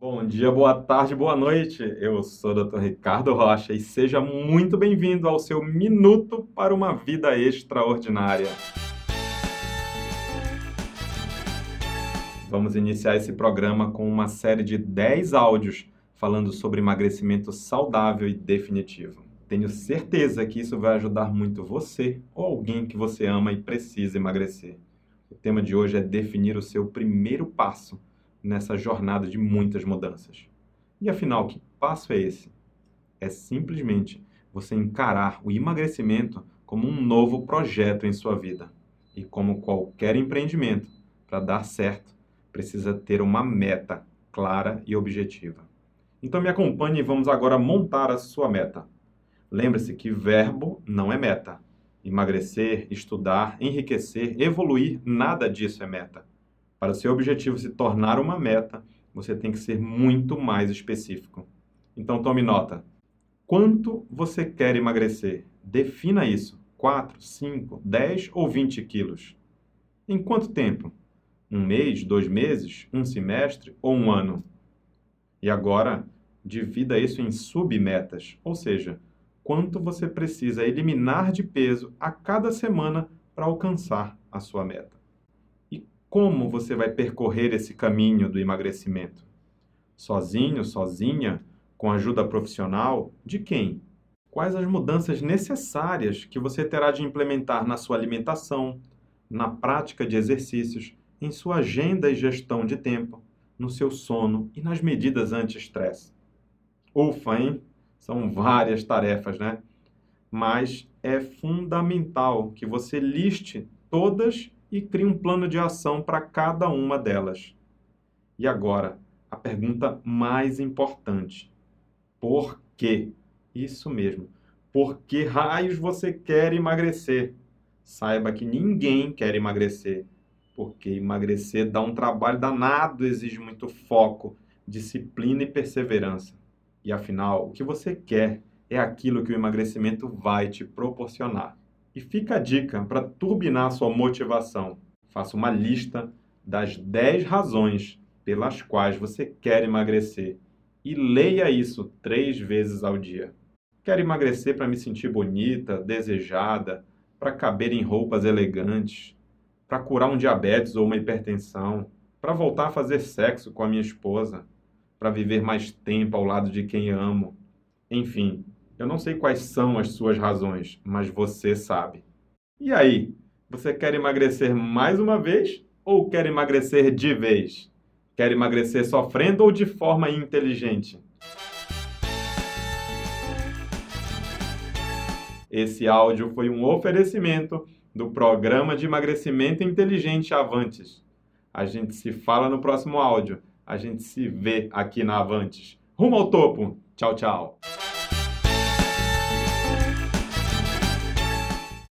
Bom dia, boa tarde, boa noite. Eu sou o Dr. Ricardo Rocha e seja muito bem-vindo ao seu Minuto para uma Vida Extraordinária. Vamos iniciar esse programa com uma série de 10 áudios falando sobre emagrecimento saudável e definitivo. Tenho certeza que isso vai ajudar muito você ou alguém que você ama e precisa emagrecer. O tema de hoje é definir o seu primeiro passo nessa jornada de muitas mudanças. E afinal, que passo é esse? É simplesmente você encarar o emagrecimento como um novo projeto em sua vida. E como qualquer empreendimento, para dar certo, precisa ter uma meta clara e objetiva. Então me acompanhe e vamos agora montar a sua meta. Lembre-se que verbo não é meta. Emagrecer, estudar, enriquecer, evoluir, nada disso é meta. Para o seu objetivo se tornar uma meta, você tem que ser muito mais específico. Então tome nota. Quanto você quer emagrecer? Defina isso. 4, 5, 10 ou 20 quilos? Em quanto tempo? Um mês, dois meses, um semestre ou um ano? E agora, divida isso em submetas, ou seja, quanto você precisa eliminar de peso a cada semana para alcançar a sua meta. Como você vai percorrer esse caminho do emagrecimento? Sozinho, sozinha? Com ajuda profissional? De quem? Quais as mudanças necessárias que você terá de implementar na sua alimentação, na prática de exercícios, em sua agenda e gestão de tempo, no seu sono e nas medidas anti-estresse? Ufa, hein? São várias tarefas, né? Mas é fundamental que você liste todas e crie um plano de ação para cada uma delas. E agora, a pergunta mais importante: por quê? Isso mesmo. Por que raios você quer emagrecer? Saiba que ninguém quer emagrecer, porque emagrecer dá um trabalho danado, exige muito foco, disciplina e perseverança. E afinal, o que você quer é aquilo que o emagrecimento vai te proporcionar. E fica a dica para turbinar sua motivação. Faça uma lista das 10 razões pelas quais você quer emagrecer e leia isso três vezes ao dia. Quero emagrecer para me sentir bonita, desejada, para caber em roupas elegantes, para curar um diabetes ou uma hipertensão, para voltar a fazer sexo com a minha esposa, para viver mais tempo ao lado de quem amo. Enfim, eu não sei quais são as suas razões, mas você sabe. E aí, você quer emagrecer mais uma vez ou quer emagrecer de vez? Quer emagrecer sofrendo ou de forma inteligente? Esse áudio foi um oferecimento do programa de emagrecimento inteligente Avantes. A gente se fala no próximo áudio. A gente se vê aqui na Avantes. Rumo ao topo. Tchau, tchau.